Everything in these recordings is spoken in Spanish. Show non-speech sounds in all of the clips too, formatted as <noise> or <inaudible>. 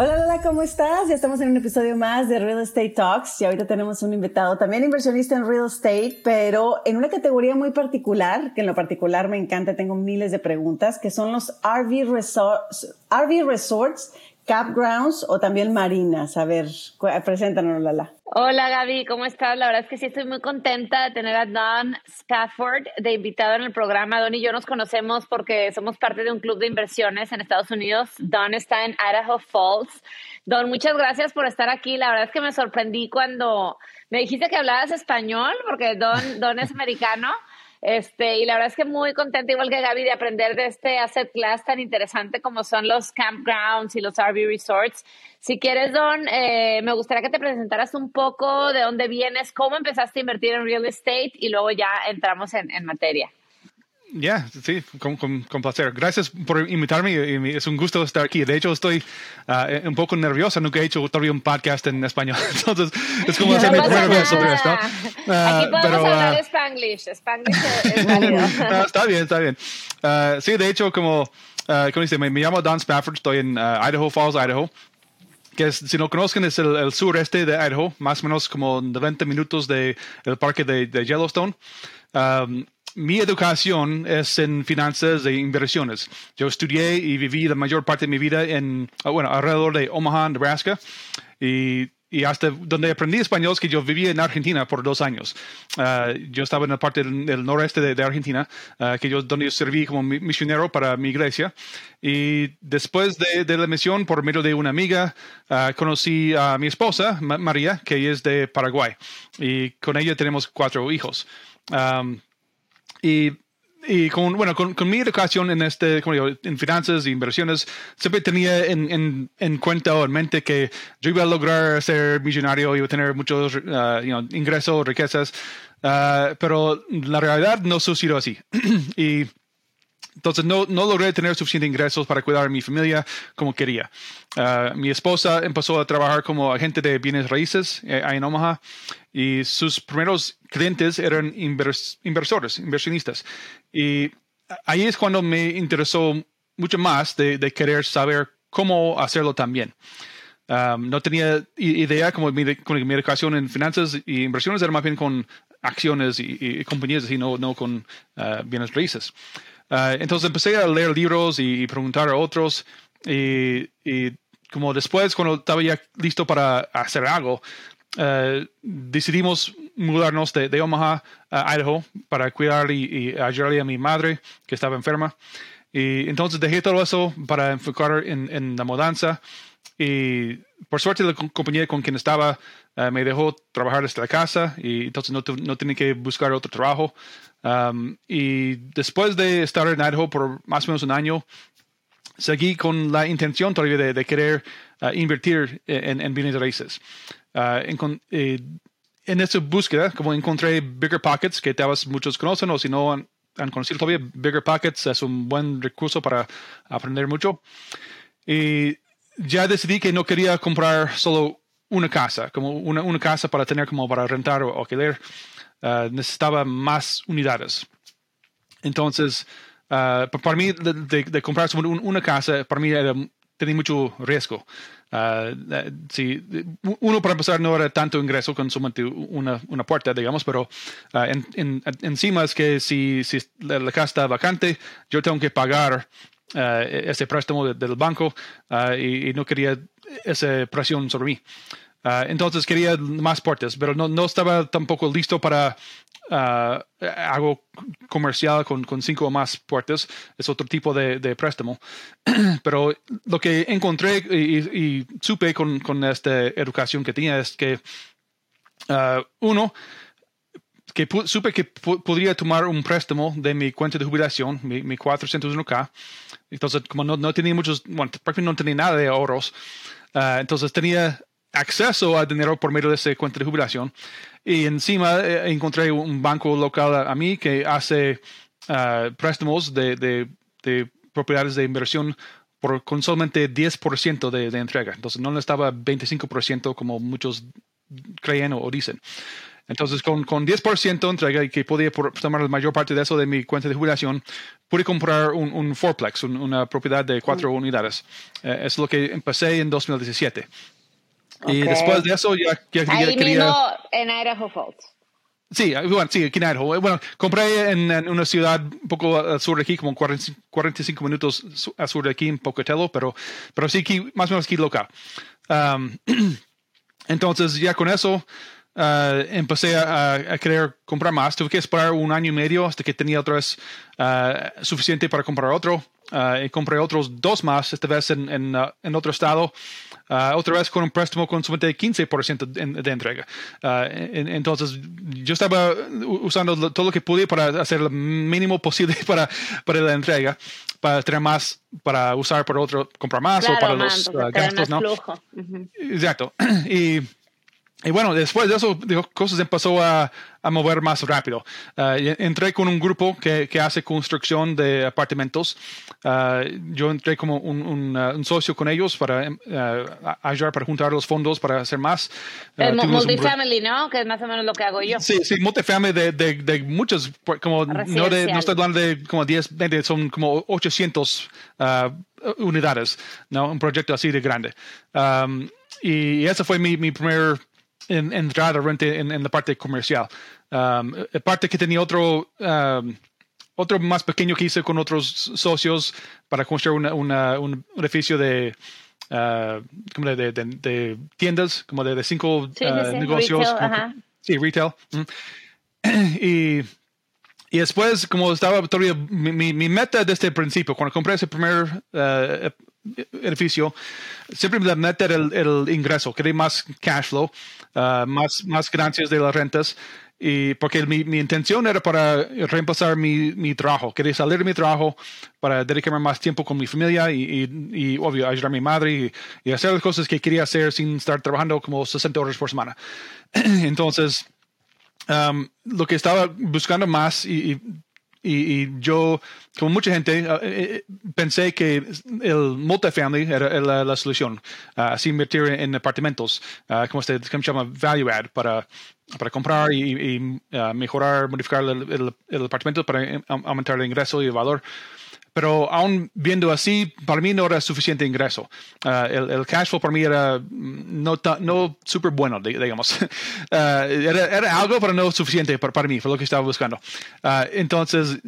Hola Lola, ¿cómo estás? Ya estamos en un episodio más de Real Estate Talks y ahorita tenemos un invitado también inversionista en real estate, pero en una categoría muy particular, que en lo particular me encanta, tengo miles de preguntas, que son los RV resorts campgrounds o también marinas. A ver, preséntanos, Lala. Hola Gaby, ¿cómo estás? La verdad es que sí estoy muy contenta de tener a Don Spafford de invitado en el programa. Don y yo nos conocemos porque somos parte de un club de inversiones en Estados Unidos. Don está en Idaho Falls. Don, muchas gracias por estar aquí. La verdad es que me sorprendí cuando me dijiste que hablabas español, porque Don, Don es americano. Este, y la verdad es que muy contenta, igual que Gaby, de aprender de este asset class tan interesante como son los campgrounds y los RV resorts. Si quieres, Don, eh, me gustaría que te presentaras un poco de dónde vienes, cómo empezaste a invertir en real estate y luego ya entramos en, en materia. Ya, sí, con, con, placer. Gracias por invitarme. Es un gusto estar aquí. De hecho, estoy uh, un poco nerviosa. Nunca he hecho todavía un podcast en español. <laughs> Entonces, es como <laughs> no hacer mi primera vez sobre esto. Uh, aquí podemos pero, hablar uh, Spanglish. Spanglish es <laughs> válido. está bien, está bien. sí, de hecho, como, como dice, me, me, llamo Don Spafford. Estoy en Idaho Falls, Idaho que es, si no conocen es el, sureste de Idaho, más o menos como 90 minutos del de parque de, de Yellowstone. Um, mi educación es en finanzas e inversiones. Yo estudié y viví la mayor parte de mi vida en, ah, bueno, alrededor de Omaha, Nebraska. Y, y hasta donde aprendí español es que yo vivía en Argentina por dos años. Uh, yo estaba en la parte del, noreste de, Argentina, uh, que yo, donde yo serví como misionero para mi iglesia. Y después de, de la misión, por medio de una amiga, uh, conocí a mi esposa, María, que es de Paraguay. Y con ella tenemos cuatro hijos. Um, y, y con, bueno, con, con, mi educación en, este, como digo, en finanzas e inversiones, siempre tenía en, en, en, cuenta o en mente que yo iba a lograr ser millonario, iba a tener muchos uh, you know, ingresos, riquezas, uh, pero la realidad no sucedió así. <clears throat> y entonces no, no logré tener suficientes ingresos para cuidar a mi familia como quería. Uh, mi esposa empezó a trabajar como agente de bienes raíces eh, en Omaha y sus primeros clientes eran inversores, inversionistas. Y ahí es cuando me interesó mucho más de, querer saber cómo hacerlo también. No tenía idea como mi, con mi educación en finanzas y inversiones era más bien con acciones y, compañías y no, con uh, bienes raíces. Ah, entonces empecé a leer libros y, preguntar a otros y, como después cuando estaba ya listo para hacer algo, ah, decidimos mudarnos de, Omaha a Idaho para cuidar y, ayudarle a mi madre que estaba enferma. Y entonces dejé todo eso para enfocar en, la mudanza. Y por suerte la compañía con quien estaba ah, me dejó trabajar desde la casa y entonces no, no tenía que buscar otro trabajo. Um, y después de estar en Idaho por más o menos un año, seguí con la intención todavía de, querer uh, invertir en, en, bienes raíces. Uh, en, eh, en esa búsqueda, como encontré Bigger Pockets, que tal vez muchos conocen o si no han, conocido todavía, Bigger Pockets es un buen recurso para aprender mucho. Y ya decidí que no quería comprar solo una casa, como una, una casa para tener como para rentar o alquiler. Uh, necesitaba más unidades. Entonces, uh, para mí, de, de, comprar una casa, para mí era, tenía mucho riesgo. Uh, si, uno, para empezar, no era tanto ingreso con solamente una, una puerta, digamos, pero en, en, encima es que si, si la, casa está vacante, yo tengo que pagar ese préstamo del banco y, y, no quería esa presión sobre mí. Ah, entonces quería más puertas, pero no, no estaba tampoco listo para algo comercial con, con, cinco o más puertas. Es otro tipo de, de préstamo. <clears throat> pero lo que encontré y, supe con, con, esta educación que tenía es que, uno, que supe que podría tomar un préstamo de mi cuenta de jubilación, mi, mi 401k. Entonces, como no, no tenía muchos, bueno, prácticamente no tenía nada de ahorros, entonces tenía acceso a dinero por medio de esa cuenta de jubilación. Y encima eh, encontré un banco local a, mí que hace uh, préstamos de, de, de, propiedades de inversión por con solamente 10% de, de entrega. Entonces no estaba 25% como muchos creen o, dicen. Entonces, con, con 10% entrega y que podía tomar la mayor parte de eso de mi cuenta de jubilación, pude comprar un, un fourplex, una propiedad de cuatro unidades. Eh, es lo que empecé en 2017. Y después de eso ya, ya, Ahí quería... Mismo en Idaho Falls. Sí, bueno, sí, aquí en Idaho. Bueno, compré en, una ciudad un poco al sur de aquí, como 45 minutos al sur de aquí, en Pocatello, pero, pero sí, aquí, más o menos aquí local. Um, <clears throat> entonces, ya con eso, uh, empecé a, querer comprar más. Tuve que esperar un año y medio hasta que tenía otra vez uh, suficiente para comprar otro. Uh, y compré otros dos más, esta vez en, en, en otro estado. otra vez con un préstamo con solamente 15% de, de entrega. entonces, yo estaba usando todo lo que pude para hacer lo mínimo posible <laughs> para, para la entrega, para tener más, para usar para otro, comprar más o para los gastos, ¿no? Exacto. <clears throat> Y y bueno, después de eso, digo, cosas empezó a, a mover más rápido. Uh, entré con un grupo que, que hace construcción de apartamentos. Uh, yo entré como un, un, uh, un, socio con ellos para ayudar, para juntar los fondos para hacer más. El multifamily, ¿no? Que es más o menos lo que hago yo. Sí, sí, multifamily de, de, de muchos, como no, de, no estoy hablando de como 10, 20, son como 800 unidades, ¿no? Un proyecto así de grande. Um, y ese fue mi, mi primer en, entrar en, en, la parte comercial. Um, parte que tenía otro, um, otro más pequeño que hice con otros socios para construir una, un edificio de, uh, como de, de, tiendas, como de, cinco uh, negocios. sí, retail. Mm. <clears throat> Y, y después, como estaba todavía, mi, mi, meta desde el principio, cuando compré ese primer uh, edificio, siempre me meta el, el ingreso, quería más cash flow. Uh, más, más ganancias de las rentas. Y porque mi, mi intención era para reemplazar mi, mi, trabajo. Quería salir de mi trabajo para dedicarme más tiempo con mi familia y, y, obvio, ayudar a mi madre y, y, hacer las cosas que quería hacer sin estar trabajando como 60 horas por semana. <clears throat> Entonces, um, lo que estaba buscando más y, y, yo, como mucha gente, eh, eh, pensé que el multifamily era la, la solución. Ah, así invertir en, apartamentos, uh, como, se, se llama value add, para, para comprar y, ah, mejorar, modificar el, el, apartamento para aumentar el ingreso y el valor pero aún viendo así, para mí no era suficiente ingreso. Uh, el, el, cash flow para mí era no, no súper bueno, digamos. Uh, <laughs> era, era, algo, pero no suficiente para, para, mí, fue lo que estaba buscando. Uh, entonces,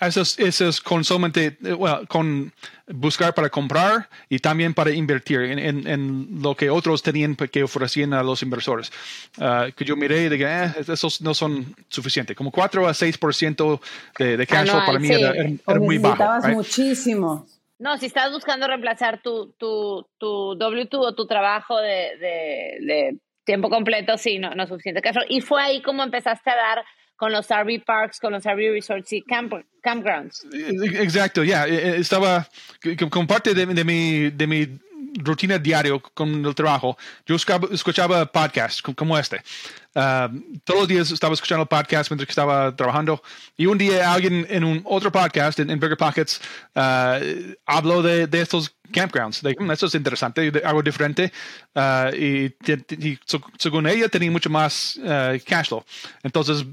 eso es, eso es con solamente, well, con buscar para comprar y también para invertir en, en, en lo que otros tenían que ofrecían a los inversores. Uh, que yo miré y dije, eh, esos no son suficientes. Como 4 a 6% de, de cash flow para mí era, era, muy bajo. Necesitabas muchísimo. No, si estás buscando reemplazar tu, tu, tu W2 o tu trabajo de, de, de tiempo completo, sí, no, no es suficiente cash flow. Y fue ahí como empezaste a dar con los RV parks, con los RV resorts y camp, campgrounds. Exacto, ya. Eh, eh, estaba como parte de, de, mi, de mi rutina diario con el trabajo, yo escuchaba podcasts como este. Uh, todos los días estaba escuchando podcast mientras que estaba trabajando. Y un día alguien en un otro podcast, en, Bigger Pockets, uh, habló de, de, estos campgrounds. De, mm, esto es interesante, algo diferente. Uh, y, según ella tenía mucho más cash flow. Entonces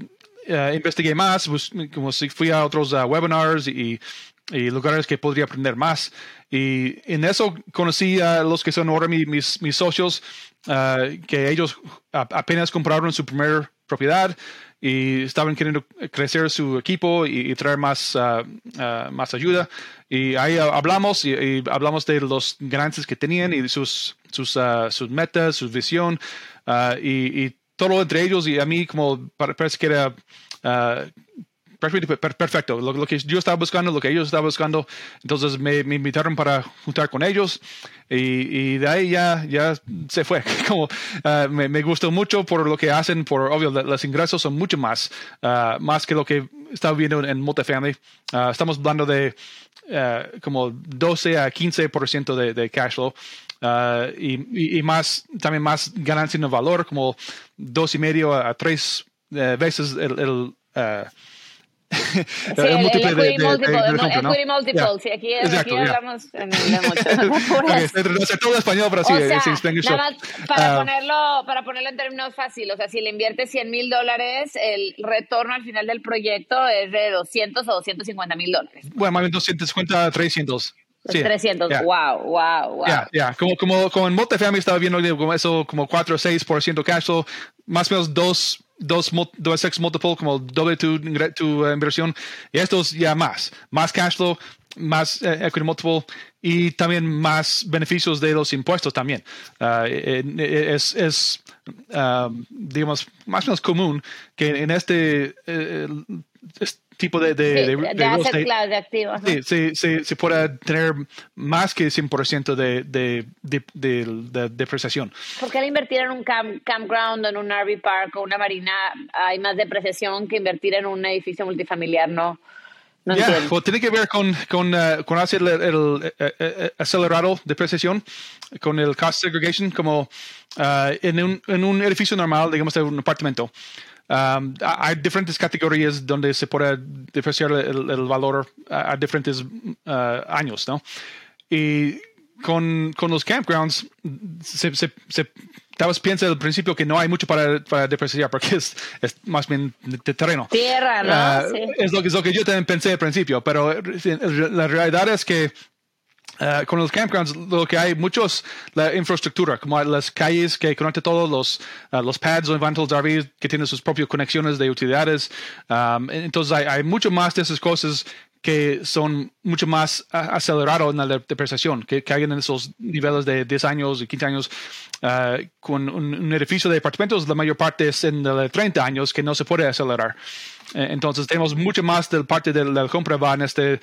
uh, investigué más, pues, como si fui a otros uh, webinars y, y, lugares que podría aprender más. Y en eso conocí a los que son ahora mis, mis socios, uh, que ellos apenas compraron su primera propiedad y estaban queriendo crecer su equipo y, traer más, más ayuda. Y ahí hablamos y, hablamos de los ganancias que tenían y sus, sus, sus metas, su visión. y, y todo entre ellos y a mí como parece que era uh, perfecto. Lo, que yo estaba buscando, lo que ellos estaban buscando. Entonces me, invitaron para juntar con ellos y, de ahí ya, ya se fue. <laughs> Como uh, me, me, gustó mucho por lo que hacen, por obvio, los ingresos son mucho más, uh, más que lo que estaba viendo en multifamily. estamos hablando de como 12 a 15% de, de cash flow. y, más, también más ganancia en el valor, como dos y medio a tres veces el, el múltiple de, ejemplo, yeah. sí, aquí, Exacto, aquí yeah. hablamos en <laughs> de mucho. okay, todo español, pero sí, o sea, es. Nada más para, uh, ponerlo, para ponerlo en términos fáciles, o sea, si le inviertes 100 mil dólares, el retorno al final del proyecto es de 200 o 250 mil dólares. Bueno, más bien 250, 300. Sí, 300, yeah. wow, wow, wow. Ya, yeah, yeah. como, como, como en multifamily estaba viendo como eso, como 4 o 6% cash flow, más o menos 2 dos, dos X multiple, como doble tu, tu uh, inversión, y estos ya más, más cash flow, más uh, equity multiple y también más beneficios de los impuestos también. Uh, es, es um, digamos, más o menos común que en este, este tipo de, de, sí, de, de, de asset class, de activos. Sí, sí, sí, se puede tener más que 100% de, de, de, de, depreciación. ¿Por qué al invertir en un camp, campground, en un RV park o una marina hay más depreciación que invertir en un edificio multifamiliar? No. No yeah, well, tiene que ver con, con, uh, con hacer el, el, el, el, acelerado de precesión, con el cost segregation, como uh, en, un, en un edificio normal, digamos, de un apartamento. Um, hay diferentes categorías donde se puede depreciar el, el valor a, a diferentes uh, años, ¿no? Y con, con los campgrounds, se, se, se, tal vez piensa al principio que no hay mucho para, para depreciar porque es, es, más bien de terreno. Tierra, ¿no? Uh, sí. es, lo, es lo que yo también pensé al principio, pero la realidad es que Uh, con los campgrounds lo que hay muchos la infraestructura como las calles que conectan todos los uh, los pads o inventals RV que tienen sus propias conexiones de utilidades. Um, entonces hay, hay, mucho más de esas cosas que son mucho más acelerados en la depreciación que, hay en esos niveles de 10 años y 15 años. Con un, edificio de apartamentos la mayor parte es en de 30 años que no se puede acelerar. Eh, entonces tenemos mucho más del parte de la compra va en este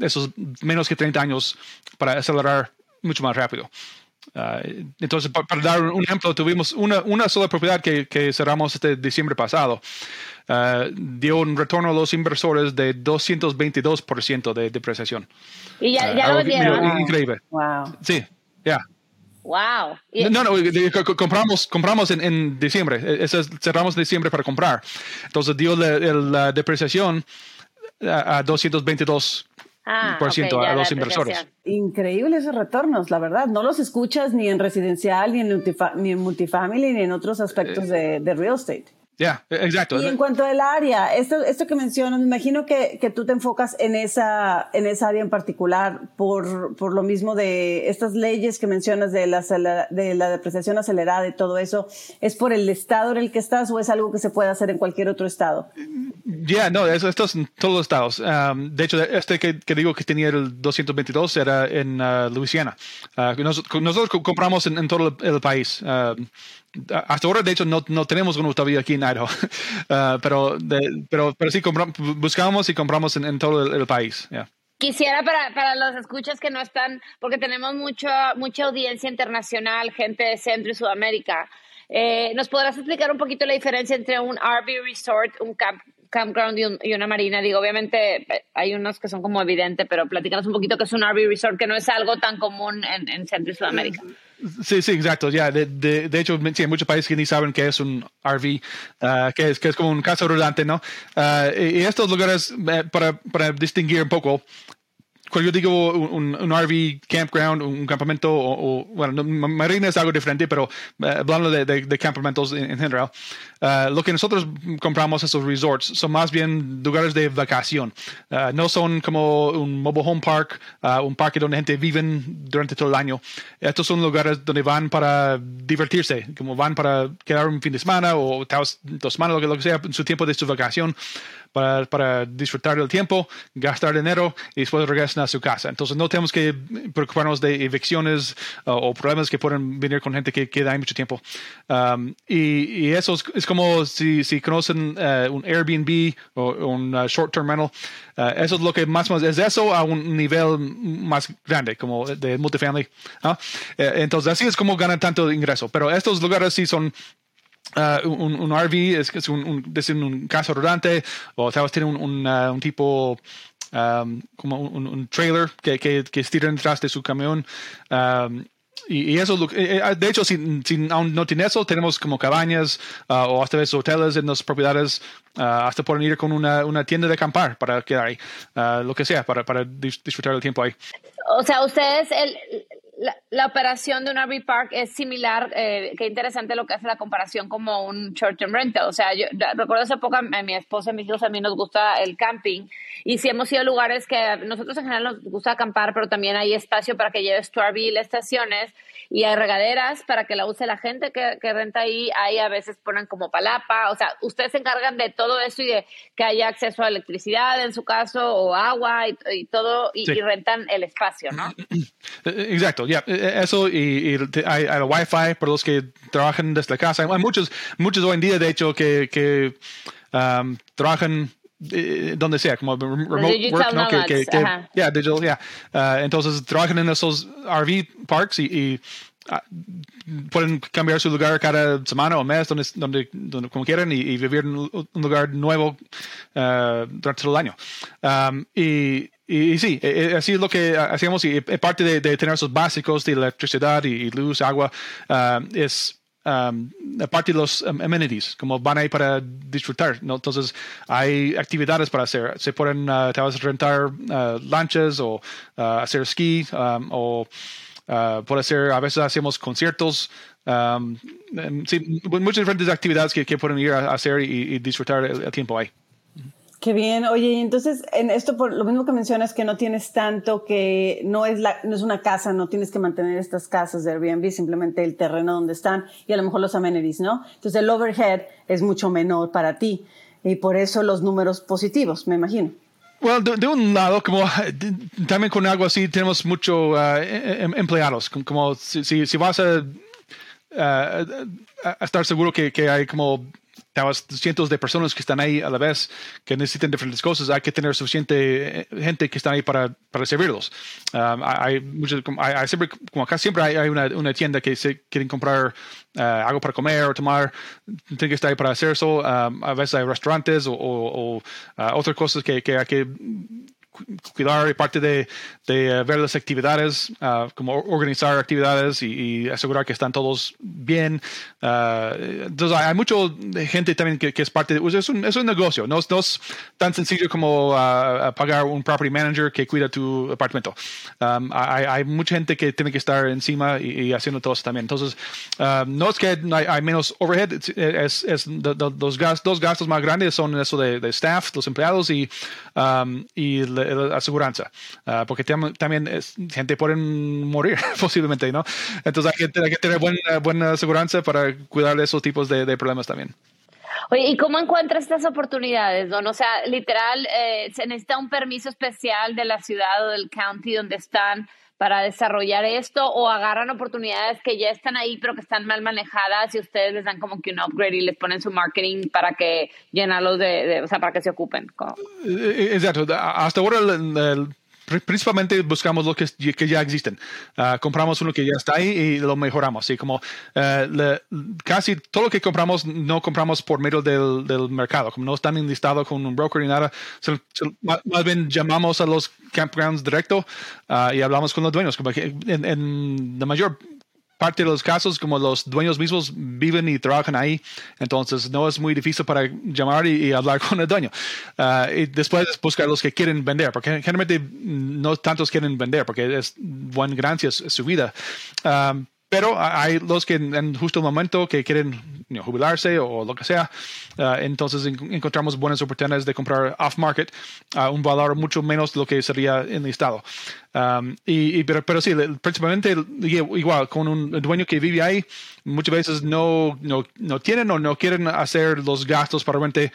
esos menos que 30 años para acelerar mucho más rápido. Uh, entonces, para, para, dar un ejemplo, tuvimos una, una sola propiedad que, que, cerramos este diciembre pasado. Uh, dio un retorno a los inversores de 222% de depreciación. Y ya, ya uh, lo. Increíble. Wow. Sí, ya. Yeah. Wow. No, no, compramos, compramos en, en diciembre. E, cerramos en diciembre para comprar. Entonces dio la, la depreciación a, a 222 Ah, por ciento okay, a los inversores. Increíbles esos retornos, la verdad. No los escuchas ni en residencial, ni en, ni en multifamily, ni en otros aspectos de, de real estate. Ya, yeah, exacto. Y en cuanto al área, esto, esto que mencionas, me imagino que, que tú te enfocas en esa, en esa área en particular por, por lo mismo de estas leyes que mencionas de la, de la depreciación acelerada y todo eso. ¿Es por el estado en el que estás o es algo que se puede hacer en cualquier otro estado? Ya, yeah, no, eso, esto es en todos los estados. Um, de hecho, este que, que, digo que tenía el 222 era en uh, Luisiana. Uh, nosotros, nosotros compramos en, en, todo el, el país. Uh, hasta ahora, de hecho, no, no tenemos uno todavía aquí en Idaho, uh, <laughs> pero, de, pero, pero sí buscamos y compramos en, en todo el, el país. Yeah. Quisiera para, para los escuchas que no están, porque tenemos mucha mucha audiencia internacional, gente de Centro y Sudamérica. Eh, ¿Nos podrás explicar un poquito la diferencia entre un RV resort, un camp, campground y, un, y, una marina? Digo, obviamente eh, hay unos que son como evidente, pero platícanos un poquito que es un RV resort, que no es algo tan común en, en Centro y Sudamérica. Sí, sí, exacto. Ya, de, de, hecho, sí, hay muchos países que ni saben qué es un RV, uh, que, es, que es como un casa rodante, ¿no? Uh, y, estos lugares, uh, para, para distinguir un poco, cuando yo digo un, un, RV campground, un campamento, o, o bueno, marina es algo diferente, pero uh, hablando de, de, de, campamentos en, en general, uh, lo que nosotros compramos esos resorts son más bien lugares de vacación. Uh, no son como un mobile home park, un parque donde gente vive durante todo el año. Estos son lugares donde van para divertirse, como van para quedar un fin de semana o dos semanas, lo que, lo que sea, en su tiempo de su vacación para, para disfrutar del tiempo, gastar dinero y después regresan a su casa. Entonces no tenemos que preocuparnos de evicciones uh, o problemas que pueden venir con gente que queda ahí mucho tiempo. Um, y, y, eso es, es, como si, si conocen uh, un Airbnb o un uh, short-term rental. Uh, eso es lo que más, más es eso a un nivel más grande, como de multifamily. Eh, entonces así es como ganan tanto ingreso. Pero estos lugares sí son Uh, un, un, RV es, es un, un, un caso rodante o tal vez tiene un, uh, un tipo um, como un, trailer que, que, que detrás de su camión. Um, y, eso, eh, eh, de hecho, si, aún no tiene eso, tenemos como cabañas uh, o hasta veces hoteles en las propiedades, hasta pueden ir con una, una, tienda de acampar para quedar ahí, lo que sea, para, para disfrutar el tiempo ahí. O sea, ustedes, el, la, operación de un RV Park es similar, eh, qué interesante lo que hace la comparación como un short-term rental. O sea, yo recuerdo hace poco a mi esposa y mis hijos a mí nos gusta el camping y si hemos ido a lugares que nosotros en general nos gusta acampar, pero también hay espacio para que lleves tu RV y las estaciones y hay regaderas para que la use la gente que, renta ahí. Ahí a veces ponen como palapa. O sea, ustedes se encargan de todo eso y de que haya acceso a electricidad en su caso o agua y, todo y, rentan el espacio, ¿no? <clears throat> Exacto, ya. Eh, eh, eso y, hay, hay, Wi-Fi para los que trabajan desde casa. Hay muchos, muchos hoy en día, de hecho, que, que um, trabajan eh, donde sea, como remote work, ¿no? Que, que, yeah, digital, yeah. Uh, entonces trabajan en esos RV parks y, y uh, pueden cambiar su lugar cada semana o mes, donde, donde, donde como quieran, y, y, vivir en un lugar nuevo uh, durante todo el año. Um, y, y, sí, e, e, así es lo que hacemos y parte de, tener esos básicos de electricidad y, y luz, agua, es um, aparte de los um, amenities, como van ahí para disfrutar, ¿no? Entonces, hay actividades para hacer. Se pueden, uh, te vas a rentar uh, lanchas o hacer esquí um, o puede ser, a veces hacemos conciertos. Um, sí, muchas diferentes actividades que, pueden ir a hacer y, disfrutar el tiempo ahí. Qué bien. Oye, y entonces en esto por lo mismo que mencionas que no tienes tanto que no es la no es una casa, no tienes que mantener estas casas de Airbnb, simplemente el terreno donde están y a lo mejor los amenities, ¿no? Entonces el overhead es mucho menor para ti y por eso los números positivos, me imagino. Bueno, de, un lado, como <laughs> también con algo así tenemos muchos uh, em, empleados, como si, si, vas a, uh, a, estar seguro que, que hay como cientos de personas que están ahí a la vez que necesitan diferentes cosas. Hay que tener suficiente eh, gente que está ahí para, para servirlos. Um, hay, muchos, hay, siempre, como acá siempre hay, una, una, tienda que se quieren comprar uh, algo para comer o tomar, tienen que estar ahí para hacer eso. Um, a veces hay restaurantes o, o, uh, otras cosas que, que hay que cuidar y parte de, de eh, ver las actividades, uh, como organizar actividades y, asegurar que están todos bien. Uh, entonces hay mucha gente también que, que es parte de, es un, es un negocio, no, no, es tan sencillo como uh, pagar un property manager que cuida tu apartamento. Um, hay, hay, mucha gente que tiene que estar encima y, haciendo todo eso también. Entonces, no es que hay, hay menos overhead, es, es los gastos, dos gastos más grandes son eso de, de staff, los empleados y, um, y la aseguranza, uh, porque también gente puede morir <laughs> posiblemente, ¿no? Entonces hay que, tener buena, buena aseguranza para cuidar de esos tipos de problemas también. Oye, ¿y cómo encuentras estas oportunidades, Don? O sea, literal, eh, ¿se necesita un permiso especial de la ciudad o del county donde están para desarrollar esto o agarran oportunidades que ya están ahí pero que están mal manejadas y ustedes les dan como que un upgrade y les ponen su marketing para que llenarlos de, o sea, para que se ocupen? Eh, eh, exacto. Hasta ahora el principalmente buscamos lo que, que ya existen. Uh, compramos uno que ya está ahí y lo mejoramos. Y como uh, le, casi todo lo que compramos no compramos por medio del, del mercado, como no están enlistados con un broker ni nada, se, se, más, bien llamamos a los campgrounds directo uh, y hablamos con los dueños. Como que en, en la mayor parte de los casos, como los dueños mismos viven y trabajan ahí, entonces no es muy difícil para llamar y, hablar <laughs> con el dueño. Uh, y después buscar los que quieren vender, porque generalmente no tantos quieren vender, porque es buena ganancia su vida. Um, pero hay los que en justo el momento que quieren jubilarse o lo que sea, uh, entonces encontramos buenas oportunidades de comprar off-market a un valor mucho menos de lo que sería en el estado. Um, y, pero, pero sí, principalmente igual con un dueño que vive ahí, muchas veces no, no, no tienen o no quieren hacer los gastos para realmente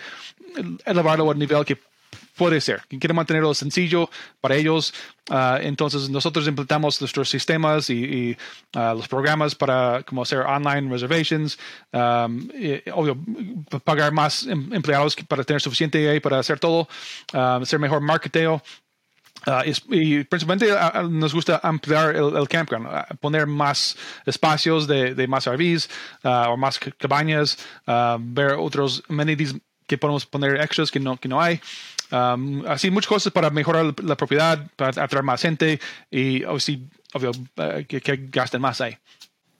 elevarlo al nivel que puede ser. Quiere mantenerlo sencillo para ellos. Uh, entonces nosotros implementamos nuestros sistemas y, uh, los programas para como hacer online reservations, obvio, pagar más em, empleados para tener suficiente ahí para hacer todo, hacer mejor marketeo. Uh, y, principalmente nos gusta ampliar el, campground, poner más espacios de, de más RVs o más cabañas, ver otros amenities que podemos poner extras que no, que no hay. Um, así muchas cosas para mejorar la propiedad, para atraer más gente y obvio, obvio uh, que, que gasten más ahí.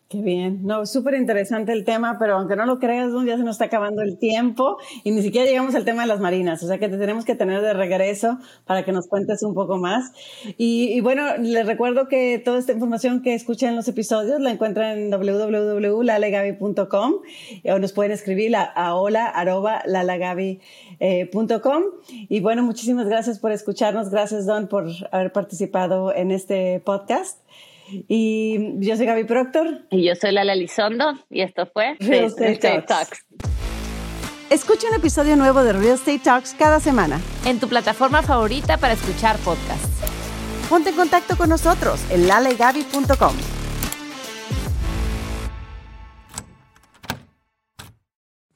Qué bien. No, súper interesante el tema, pero aunque no lo creas, ya se nos está acabando el tiempo y ni siquiera llegamos al tema de las marinas. O sea que te tenemos que tener de regreso para que nos cuentes un poco más. Y, bueno, les recuerdo que toda esta información que escuchan en los episodios la encuentran en www.lalegabi.com o nos pueden escribir a, a hola.lalagabi.com. Y bueno, muchísimas gracias por escucharnos. Gracias, Don, por haber participado en este podcast. Y yo soy Gaby Proctor. Y yo soy Lala Lizondo. Y esto fue Real Estate, Talks. Escucha un episodio nuevo de Real Estate Talks cada semana. En tu plataforma favorita para escuchar podcasts. Ponte en contacto con nosotros en lalegaby.com.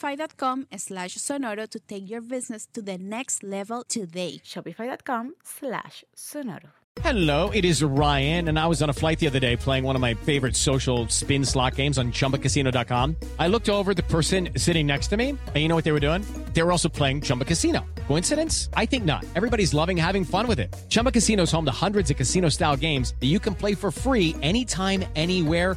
shopify.com slash sonoro to take your business to the next level today. Shopify.com slash sonoro. Hello, it is Ryan, and I was on a flight the other day playing one of my favorite social spin slot games on chumbacasino.com. I looked over the person sitting next to me, and you know what they were doing? They were also playing Chumba Casino. Coincidence? I think not. Everybody's loving having fun with it. Chumba Casino is home to hundreds of casino style games that you can play for free anytime, anywhere